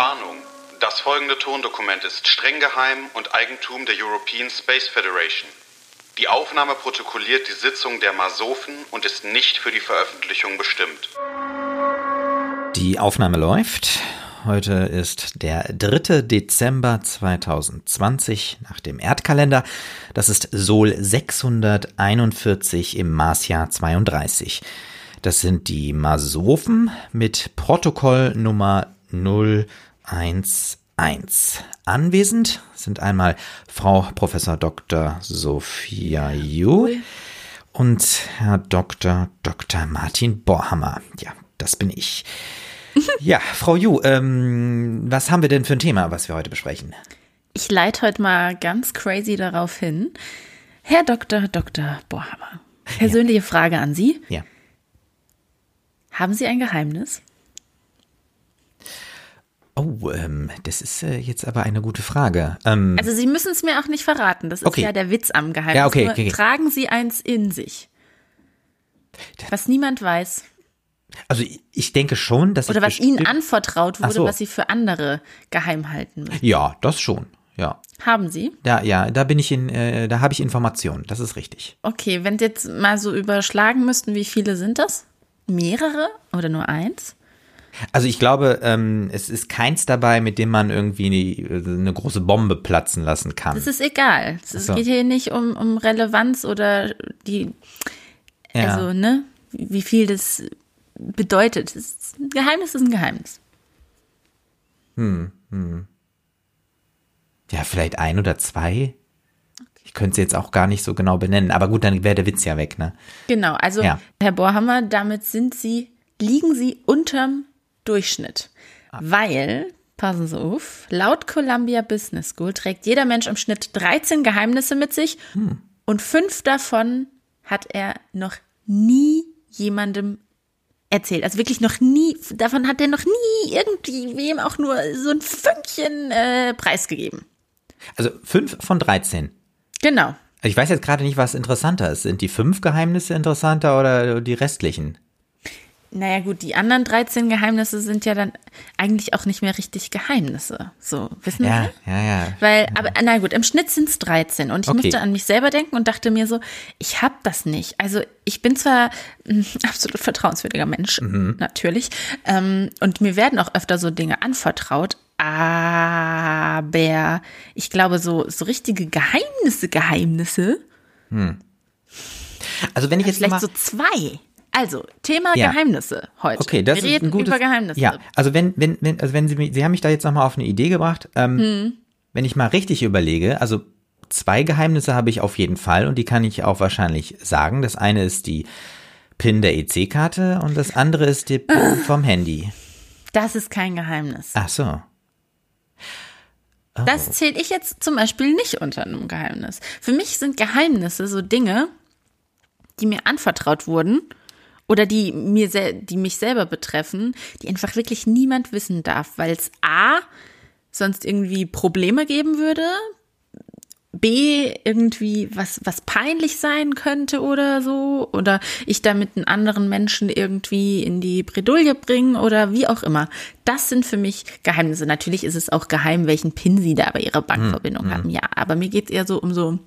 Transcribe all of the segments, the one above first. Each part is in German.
Warnung. Das folgende Tondokument ist streng geheim und Eigentum der European Space Federation. Die Aufnahme protokolliert die Sitzung der Masofen und ist nicht für die Veröffentlichung bestimmt. Die Aufnahme läuft. Heute ist der 3. Dezember 2020 nach dem Erdkalender. Das ist Sol 641 im Marsjahr 32. Das sind die Masofen mit Protokoll Nummer 011. Anwesend sind einmal Frau Professor Dr. Sophia Ju und Herr Dr. Dr. Martin Borhammer. Ja, das bin ich. Ja, Frau Ju, ähm, was haben wir denn für ein Thema, was wir heute besprechen? Ich leite heute mal ganz crazy darauf hin. Herr Dr. Dr. Borhammer, persönliche ja. Frage an Sie. Ja. Haben Sie ein Geheimnis? Oh, ähm, das ist äh, jetzt aber eine gute Frage. Ähm, also Sie müssen es mir auch nicht verraten. Das ist okay. ja der Witz am Geheimnis. Ja, okay, okay. Tragen Sie eins in sich, was niemand weiß. Also ich denke schon, dass oder was Ihnen anvertraut wurde, so. was Sie für andere geheim halten müssen. Ja, das schon. Ja. Haben Sie? Da, ja, da bin ich in, äh, da habe ich Informationen. Das ist richtig. Okay, wenn Sie jetzt mal so überschlagen müssten, wie viele sind das? Mehrere oder nur eins? Also ich glaube, ähm, es ist keins dabei, mit dem man irgendwie eine, eine große Bombe platzen lassen kann. Das ist egal. Es so. geht hier nicht um, um Relevanz oder die, ja. also, ne, wie viel das bedeutet. Das ein Geheimnis ist ein Geheimnis. Hm, hm. Ja, vielleicht ein oder zwei. Ich könnte sie jetzt auch gar nicht so genau benennen, aber gut, dann wäre der Witz ja weg, ne? Genau, also ja. Herr Bohrhammer, damit sind Sie, liegen Sie unterm Durchschnitt. Ah. Weil, passen Sie auf, laut Columbia Business School trägt jeder Mensch im Schnitt 13 Geheimnisse mit sich hm. und fünf davon hat er noch nie jemandem erzählt. Also wirklich noch nie, davon hat er noch nie irgendwie wem auch nur so ein Fünkchen äh, preisgegeben. Also fünf von 13. Genau. Ich weiß jetzt gerade nicht, was interessanter ist. Sind die fünf Geheimnisse interessanter oder die restlichen? Naja gut, die anderen 13 Geheimnisse sind ja dann eigentlich auch nicht mehr richtig Geheimnisse. So, wissen ja, Sie? Ja, ja, Weil, aber na gut, im Schnitt sind es 13 und ich okay. musste an mich selber denken und dachte mir so, ich habe das nicht. Also ich bin zwar ein absolut vertrauenswürdiger Mensch, mhm. natürlich, ähm, und mir werden auch öfter so Dinge anvertraut, aber ich glaube, so, so richtige Geheimnisse, Geheimnisse. Hm. Also wenn ich jetzt vielleicht mal so zwei. Also, Thema ja. Geheimnisse heute. Okay, das Wir ist ein gutes, über Geheimnisse. Ja, also wenn, wenn, wenn, also wenn Sie, Sie haben mich da jetzt nochmal auf eine Idee gebracht. Ähm, hm. Wenn ich mal richtig überlege, also zwei Geheimnisse habe ich auf jeden Fall und die kann ich auch wahrscheinlich sagen. Das eine ist die PIN der EC-Karte und das andere ist die PIN vom Handy. Das ist kein Geheimnis. Ach so. Oh. Das zähle ich jetzt zum Beispiel nicht unter einem Geheimnis. Für mich sind Geheimnisse so Dinge, die mir anvertraut wurden oder die mir die mich selber betreffen, die einfach wirklich niemand wissen darf, weil es a sonst irgendwie Probleme geben würde, B irgendwie was was peinlich sein könnte oder so oder ich damit einen anderen Menschen irgendwie in die Bredouille bringen oder wie auch immer. Das sind für mich Geheimnisse. Natürlich ist es auch geheim, welchen PIN sie da bei ihrer Bankverbindung hm, haben. Ja, aber mir geht es eher so um so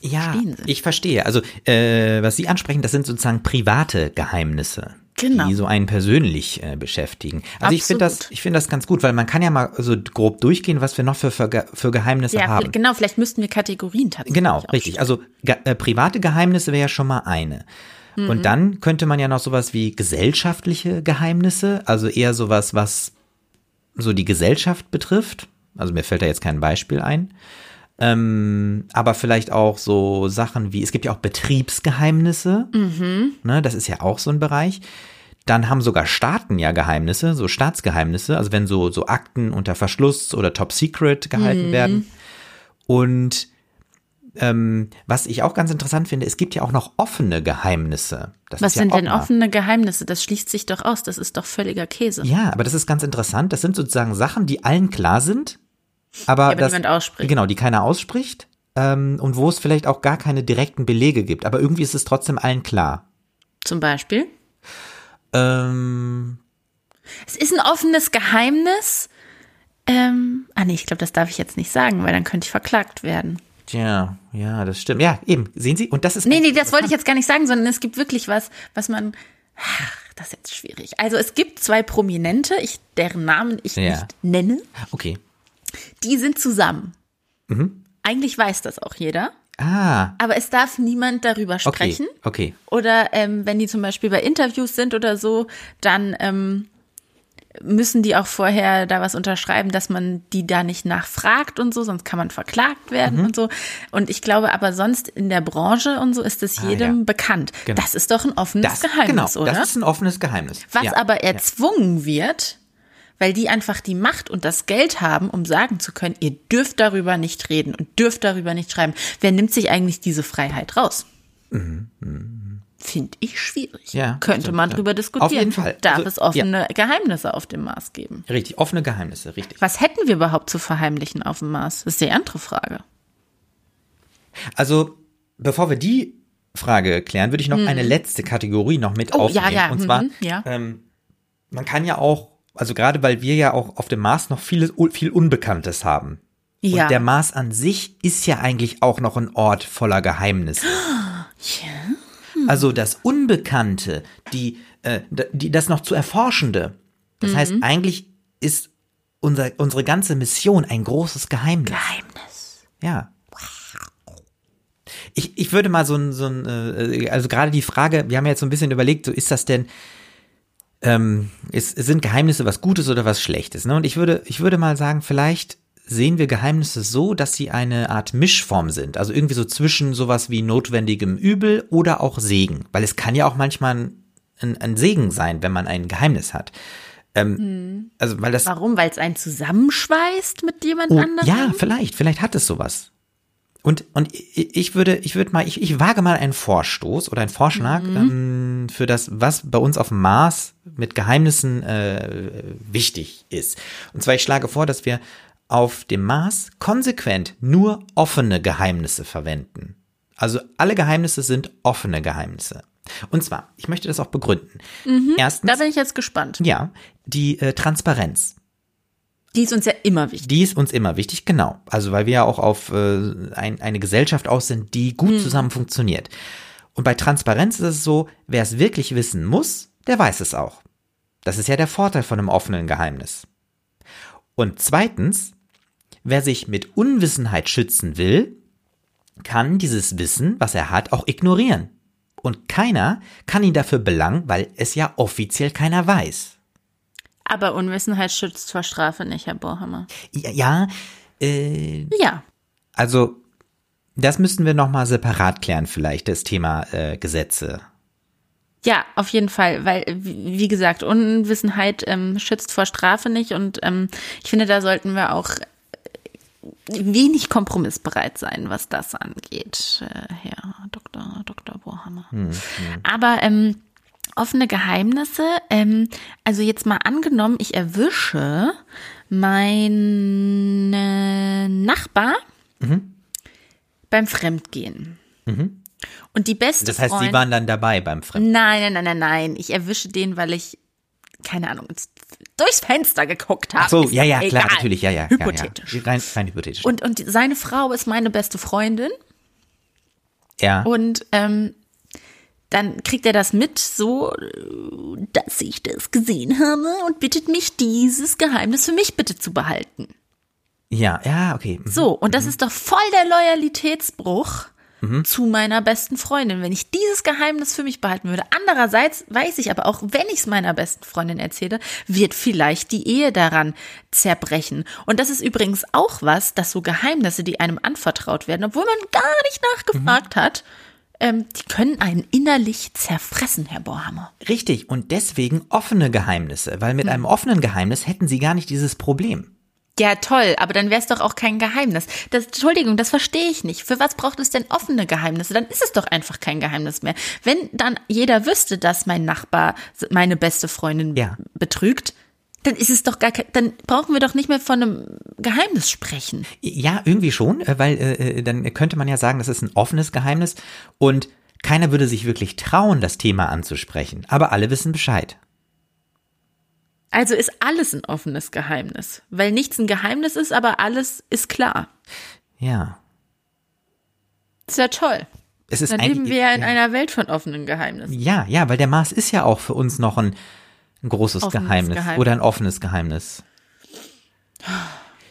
ja, ich verstehe. Also, äh, was Sie ansprechen, das sind sozusagen private Geheimnisse. Genau. die so einen persönlich äh, beschäftigen. Also Absolut. ich finde das, ich finde das ganz gut, weil man kann ja mal so grob durchgehen, was wir noch für, für, für Geheimnisse ja, haben. Genau, vielleicht müssten wir Kategorien tatsächlich. Genau, richtig. Also ge äh, private Geheimnisse wäre ja schon mal eine. Mhm. Und dann könnte man ja noch sowas wie gesellschaftliche Geheimnisse, also eher sowas, was so die Gesellschaft betrifft. Also mir fällt da jetzt kein Beispiel ein. Ähm, aber vielleicht auch so Sachen wie, es gibt ja auch Betriebsgeheimnisse. Mhm. Ne, das ist ja auch so ein Bereich. Dann haben sogar Staaten ja Geheimnisse, so Staatsgeheimnisse, also wenn so, so Akten unter Verschluss oder Top Secret gehalten mhm. werden. Und ähm, was ich auch ganz interessant finde, es gibt ja auch noch offene Geheimnisse. Das was sind ja denn offene Geheimnisse? Das schließt sich doch aus, das ist doch völliger Käse. Ja, aber das ist ganz interessant. Das sind sozusagen Sachen, die allen klar sind, aber, ja, aber das, ausspricht. Genau, die keiner ausspricht ähm, und wo es vielleicht auch gar keine direkten Belege gibt. Aber irgendwie ist es trotzdem allen klar. Zum Beispiel? Ähm, es ist ein offenes Geheimnis, Ähm, ah nee, ich glaube, das darf ich jetzt nicht sagen, weil dann könnte ich verklagt werden. Tja, ja, das stimmt. Ja, eben, sehen Sie? Und das ist. Nee, nee, das wollte ich jetzt gar nicht sagen, sondern es gibt wirklich was, was man. Ach, das ist jetzt schwierig. Also es gibt zwei Prominente, ich, deren Namen ich Ja. nicht nenne, Okay. Die sind zusammen. Mhm. Eigentlich weiß das auch jeder, Ah, aber es darf niemand darüber okay. sprechen. Okay. Oder ähm, wenn die zum Beispiel bei Interviews sind oder so, dann ähm, müssen die auch vorher da was unterschreiben, dass man die da nicht nachfragt und so, sonst kann man verklagt Mhm. werden und so. Und ich glaube aber sonst in der Branche und so ist es jedem Ah, ja. bekannt. Genau. Das ist doch ein offenes Das, Geheimnis, genau, oder? das ist ein offenes Geheimnis. Was ja. aber erzwungen wird, weil die einfach die Macht und das Geld haben, um sagen zu können, ihr dürft darüber nicht reden und dürft darüber nicht schreiben. Wer nimmt sich eigentlich diese Freiheit raus? Finde ich schwierig. Mhm, Ja, Könnte stimmt, man ja. drüber diskutieren. Auf jeden Fall. Darf Also, es offene Geheimnisse auf dem Mars geben? Richtig, offene Geheimnisse, richtig. Was hätten wir überhaupt zu verheimlichen auf dem Mars? Das ist die andere Frage. Also, bevor wir die Frage klären, würde ich noch eine letzte Kategorie noch mit Mhm. Oh, aufnehmen. ja, ja, Und zwar, mhm, ja. ähm, man kann ja auch, also gerade weil wir ja auch auf dem Mars noch vieles, viel Unbekanntes haben. Ja. Und der Mars an sich ist ja eigentlich auch noch ein Ort voller Geheimnisse. Also das Unbekannte, die, äh, die, das noch zu Erforschende. Das heißt, Mhm. eigentlich ist unser, unsere ganze Mission ein großes Geheimnis. Geheimnis. Ja. Ich, ich würde mal so ein, so ein äh, also gerade die Frage, wir haben ja jetzt so ein bisschen überlegt, so ist das denn, ähm, ist, sind Geheimnisse was Gutes oder was Schlechtes? Ne? Und ich würde, ich würde mal sagen, vielleicht sehen wir Geheimnisse so, dass sie eine Art Mischform sind. Also irgendwie so zwischen sowas wie notwendigem Übel oder auch Segen. Weil es kann ja auch manchmal ein, ein, ein Segen sein, wenn man ein Geheimnis hat. Ähm, Also, weil das. Warum? Weil es einen zusammenschweißt mit jemand Oh, anderem? ja, vielleicht, vielleicht hat es sowas. Und, und ich würde, ich würde mal, ich, ich wage mal einen Vorstoß oder einen Vorschlag ähm, für das, was bei uns auf dem Mars mit Geheimnissen äh, wichtig ist. Und zwar, ich schlage vor, dass wir auf dem Mars konsequent nur offene Geheimnisse verwenden. Also alle Geheimnisse sind offene Geheimnisse. Und zwar, ich möchte das auch begründen. Erstens, Da bin ich jetzt gespannt. ja, die äh, Transparenz. Die ist uns ja immer wichtig. Die ist uns immer wichtig, genau. Also weil wir ja auch auf äh, ein, eine Gesellschaft aus sind, die gut zusammen funktioniert. Und bei Transparenz ist es so, wer es wirklich wissen muss, der weiß es auch. Das ist ja der Vorteil von einem offenen Geheimnis. Und zweitens, wer sich mit Unwissenheit schützen will, kann dieses Wissen, was er hat, auch ignorieren. Und keiner kann ihn dafür belangen, weil es ja offiziell keiner weiß. Aber Unwissenheit schützt vor Strafe nicht, Herr Bohrhammer. Ja, ja äh, Ja. Also, das müssten wir nochmal separat klären, vielleicht, das Thema äh, Gesetze. Ja, auf jeden Fall, weil, wie gesagt, Unwissenheit ähm, schützt vor Strafe nicht und ähm, ich finde, da sollten wir auch äh, wenig kompromissbereit sein, was das angeht, äh, Herr Dr. Dr. Bohrhammer. Aber ähm, offene Geheimnisse, ähm, also jetzt mal angenommen, ich erwische meinen Nachbar beim Fremdgehen. Und die beste Das heißt, Sie Freundin- waren dann dabei beim Fremden. Nein, nein, nein, nein, nein. Ich erwische den, weil ich, keine Ahnung, durchs Fenster geguckt habe. Ach so, Ist ja, ja, egal. klar, natürlich, ja, ja. Hypothetisch. Ja, ja. Rein, rein hypothetisch. Und, und seine Frau ist meine beste Freundin ja. und ähm, dann kriegt er das mit, so, dass ich das gesehen habe und bittet mich, dieses Geheimnis für mich bitte zu behalten. ja, ja, okay. Mhm. So, und das ist doch voll der Loyalitätsbruch zu meiner besten Freundin, wenn ich dieses Geheimnis für mich behalten würde. Andererseits weiß ich aber auch, wenn ich es meiner besten Freundin erzähle, wird vielleicht die Ehe daran zerbrechen. Und das ist übrigens auch was, dass so Geheimnisse, die einem anvertraut werden, obwohl man gar nicht nachgefragt hat, ähm, die können einen innerlich zerfressen, Herr Bohrhammer. Richtig, und deswegen offene Geheimnisse, weil mit Hm. einem offenen Geheimnis hätten Sie gar nicht dieses Problem. Ja, toll, aber dann wäre es doch auch kein Geheimnis. Das, Entschuldigung, das verstehe ich nicht. Für was braucht es denn offene Geheimnisse? Dann ist es doch einfach kein Geheimnis mehr. Wenn dann jeder wüsste, dass mein Nachbar meine beste Freundin Ja. betrügt, dann ist es doch gar kein, dann brauchen wir doch nicht mehr von einem Geheimnis sprechen. Ja, irgendwie schon, äh, weil äh, dann könnte man ja sagen, das ist ein offenes Geheimnis und keiner würde sich wirklich trauen, das Thema anzusprechen. Aber alle wissen Bescheid. Also ist alles ein offenes Geheimnis. Weil nichts ein Geheimnis ist, aber alles ist klar. Ja. ist ja toll. Es ist Dann leben wir ja in einer Welt von offenen Geheimnissen. Ja, ja, weil der Mars ist ja auch für uns noch ein, ein großes Offenes Geheimnis, Geheimnis. oder ein offenes Geheimnis.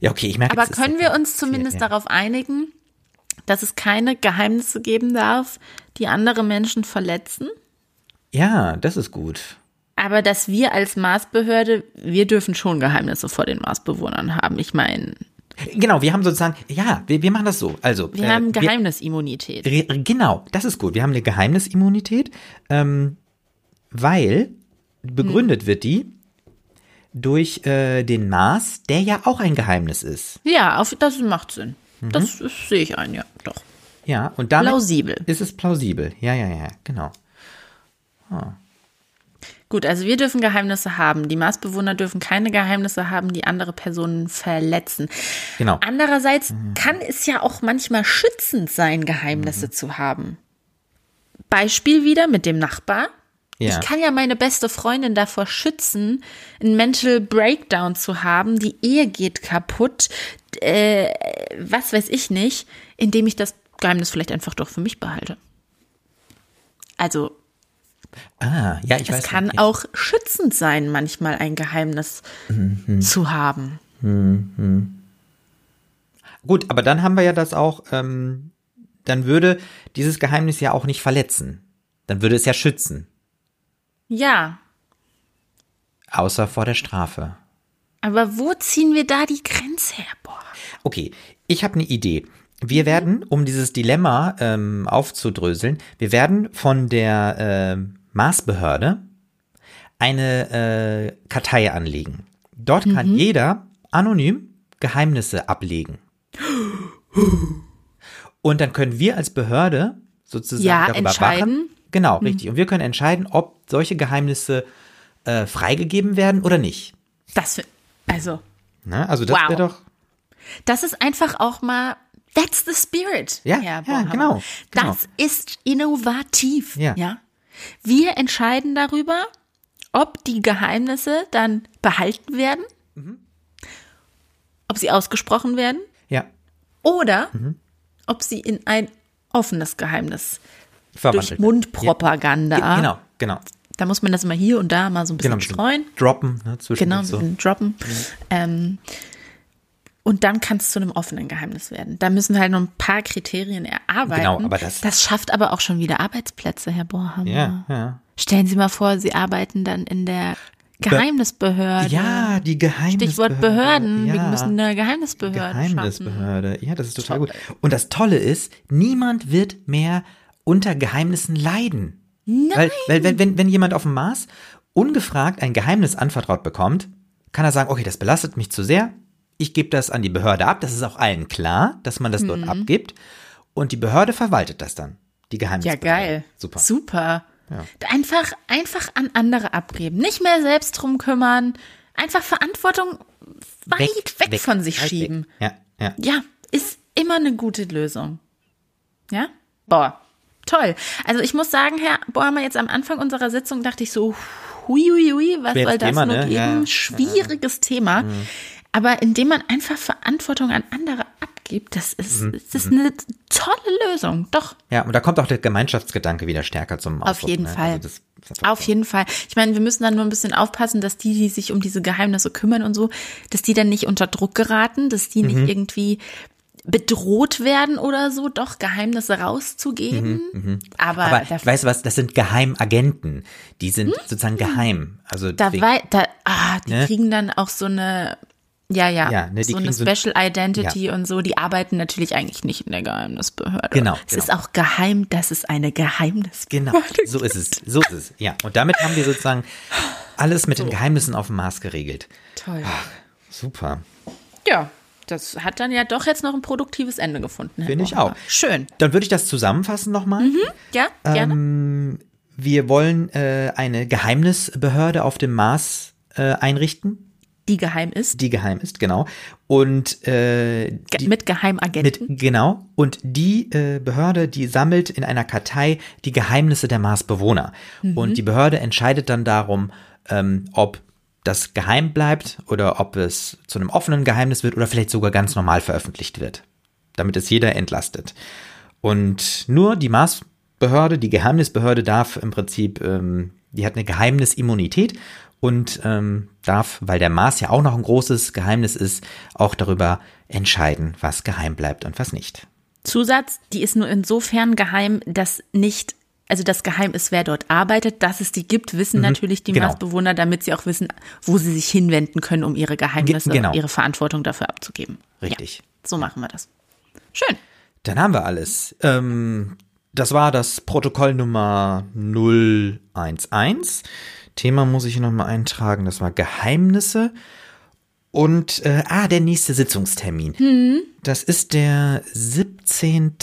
Ja, okay, ich merke Aber können wir uns zumindest ja. darauf einigen, dass es keine Geheimnisse geben darf, die andere Menschen verletzen? Ja, das ist gut. Aber dass wir als Marsbehörde, wir dürfen schon Geheimnisse vor den Marsbewohnern haben. Ich meine, Genau, wir haben sozusagen, ja, wir, wir machen das so. Also, wir äh, haben Geheimnisimmunität. Re- Genau, das ist gut. Wir haben eine Geheimnisimmunität, ähm, weil begründet wird die durch äh, den Mars, der ja auch ein Geheimnis ist. Ja, auf, das macht Sinn. Mhm. Das, das sehe ich ein, ja, doch. Ja, und damit Plausibel. ist es plausibel. Ja, ja, ja, genau. Gut, also wir dürfen Geheimnisse haben. Die Marsbewohner dürfen keine Geheimnisse haben, die andere Personen verletzen. Genau. Andererseits Mhm. kann es ja auch manchmal schützend sein, Geheimnisse Mhm. zu haben. Beispiel wieder mit dem Nachbar. Ja. Ich kann ja meine beste Freundin davor schützen, einen Mental Breakdown zu haben, die Ehe geht kaputt, äh, was weiß ich nicht, indem ich das Geheimnis vielleicht einfach doch für mich behalte. Also Ah, ja, ich es weiß. kann ja. auch schützend sein, manchmal ein Geheimnis Mhm. zu haben. Gut, aber dann haben wir ja das auch, ähm, dann würde dieses Geheimnis ja auch nicht verletzen. Dann würde es ja schützen, Ja, außer vor der Strafe. aber wo ziehen wir da die Grenze her? Boah. Okay, ich habe eine Idee. Wir werden, um dieses Dilemma ähm, aufzudröseln, wir werden von der äh, Marsbehörde eine äh, Kartei anlegen. Dort kann jeder anonym Geheimnisse ablegen. Und dann können wir als Behörde sozusagen Ja, darüber entscheiden. wachen. Genau, richtig. Und wir können entscheiden, ob solche Geheimnisse äh, freigegeben werden oder nicht. Das, also, Ne? Also das Wow. wäre doch das ist einfach auch mal, that's the spirit. Ja, ja, genau, genau. Das ist innovativ. Ja. ja. Wir entscheiden darüber, ob die Geheimnisse dann behalten werden, Mhm. ob sie ausgesprochen werden ja oder Mhm. ob sie in ein offenes Geheimnis verwandelt. durch Mundpropaganda. Ge- Genau, genau. Da muss man das immer hier und da mal so ein bisschen Genau, streuen. droppen, ne, zwischen Genau, so. droppen. Ähm, und dann kann es zu einem offenen Geheimnis werden. Da müssen wir halt noch ein paar Kriterien erarbeiten. Genau, aber das- das schafft aber auch schon wieder Arbeitsplätze, Herr Borhammer. Ja, ja. Stellen Sie mal vor, Sie arbeiten dann in der Geheimnisbehörde. Ja, die Geheimnisbehörde. Stichwort Behörden. Ja. Wir müssen eine Geheimnisbehörde schaffen. Geheimnisbehörde. Ja, das ist total gut. Und das Tolle ist, niemand wird mehr unter Geheimnissen leiden. Nein. Weil, weil wenn, wenn, wenn jemand auf dem Mars ungefragt ein Geheimnis anvertraut bekommt, kann er sagen, okay, das belastet mich zu sehr. Ich gebe das an die Behörde ab. Das ist auch allen klar, dass man das Mhm. dort abgibt. Und die Behörde verwaltet das dann. Die Ja, Geheimnisbehörde. geil. Super. Super. Einfach, einfach an andere abgeben. Nicht mehr selbst drum kümmern. Einfach Verantwortung weit weg, von sich schieben. Weg. Ja, ja. Ja, ist immer eine gute Lösung. Ja? Boah, toll. Also ich muss sagen, Herr Bohrhammer, jetzt am Anfang unserer Sitzung dachte ich so, hui, hui, hui, was soll das Thema, nur ne? geben? Ja, ja. Schwieriges Thema. Aber indem man einfach Verantwortung an andere abgibt, das ist, Mhm, das ist eine tolle Lösung. Doch, Ja, und da kommt auch der Gemeinschaftsgedanke wieder stärker zum Ausdruck. auf jeden ne? Fall. Also Auf jeden Fall. Ich meine, wir müssen dann nur ein bisschen aufpassen, dass die, die sich um diese Geheimnisse kümmern und so, dass die dann nicht unter Druck geraten, dass die Mhm. nicht irgendwie bedroht werden oder so, doch Geheimnisse rauszugeben. Aber, Mhm, Aber da, weißt du was, das sind Geheimagenten. Die sind sozusagen geheim. Also da, deswegen- da ah, die Ne? kriegen dann auch so eine, ja, ja, Ja, ne, so eine kriegen so- Special Identity und so. Die arbeiten natürlich eigentlich nicht in der Geheimnisbehörde. Genau, Es genau. ist auch geheim, dass es eine Geheimnisbehörde Genau, so ist es. So ist es. Ja, und damit haben wir sozusagen alles mit den Geheimnissen auf dem Mars geregelt. Toll. Super. Ja, das hat dann ja doch jetzt noch ein produktives Ende gefunden. Finde ich auch. Schön. Dann würde ich das zusammenfassen nochmal. Ja, gerne. Ähm, wir wollen äh, eine Geheimnisbehörde auf dem Mars äh, einrichten, die geheim ist. die geheim ist, genau. Und äh, die, mit Geheimagenten. Mit, genau. Und die äh, Behörde, die sammelt in einer Kartei die Geheimnisse der Marsbewohner. Mhm. Und die Behörde entscheidet dann darum, ähm, ob das geheim bleibt oder ob es zu einem offenen Geheimnis wird oder vielleicht sogar ganz normal veröffentlicht wird, damit es jeder entlastet. Und nur die Maßbehörde, die Geheimnisbehörde darf im Prinzip, ähm, die hat eine Geheimnisimmunität und ähm, darf, weil der Mars ja auch noch ein großes Geheimnis ist, auch darüber entscheiden, was geheim bleibt und was nicht. Zusatz, die ist nur insofern geheim, dass nicht, also das geheim ist, wer dort arbeitet, dass es die gibt, wissen Mhm, natürlich die genau. Marsbewohner, damit sie auch wissen, wo sie sich hinwenden können, um ihre Geheimnisse, Ge- genau. ihre Verantwortung dafür abzugeben. Richtig. Ja, so machen wir das. Schön. Dann haben wir alles. Ähm, das war das Protokoll Nummer 011. Thema muss ich noch mal eintragen. Das war Geheimnisse. Und, äh, ah, der nächste Sitzungstermin. Das ist der 17.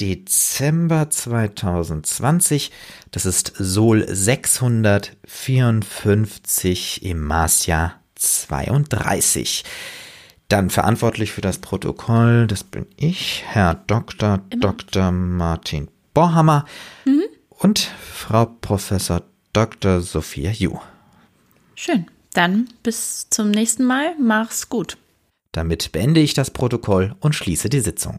Dezember 2020. Das ist Sol 654 im Marsjahr 32. Dann verantwortlich für das Protokoll, das bin ich, Herr Dr. Dr. Martin Borhammer und Frau Professor Dr. Sophia Ju. Schön. Dann bis zum nächsten Mal. Mach's gut. Damit beende ich das Protokoll und schließe die Sitzung.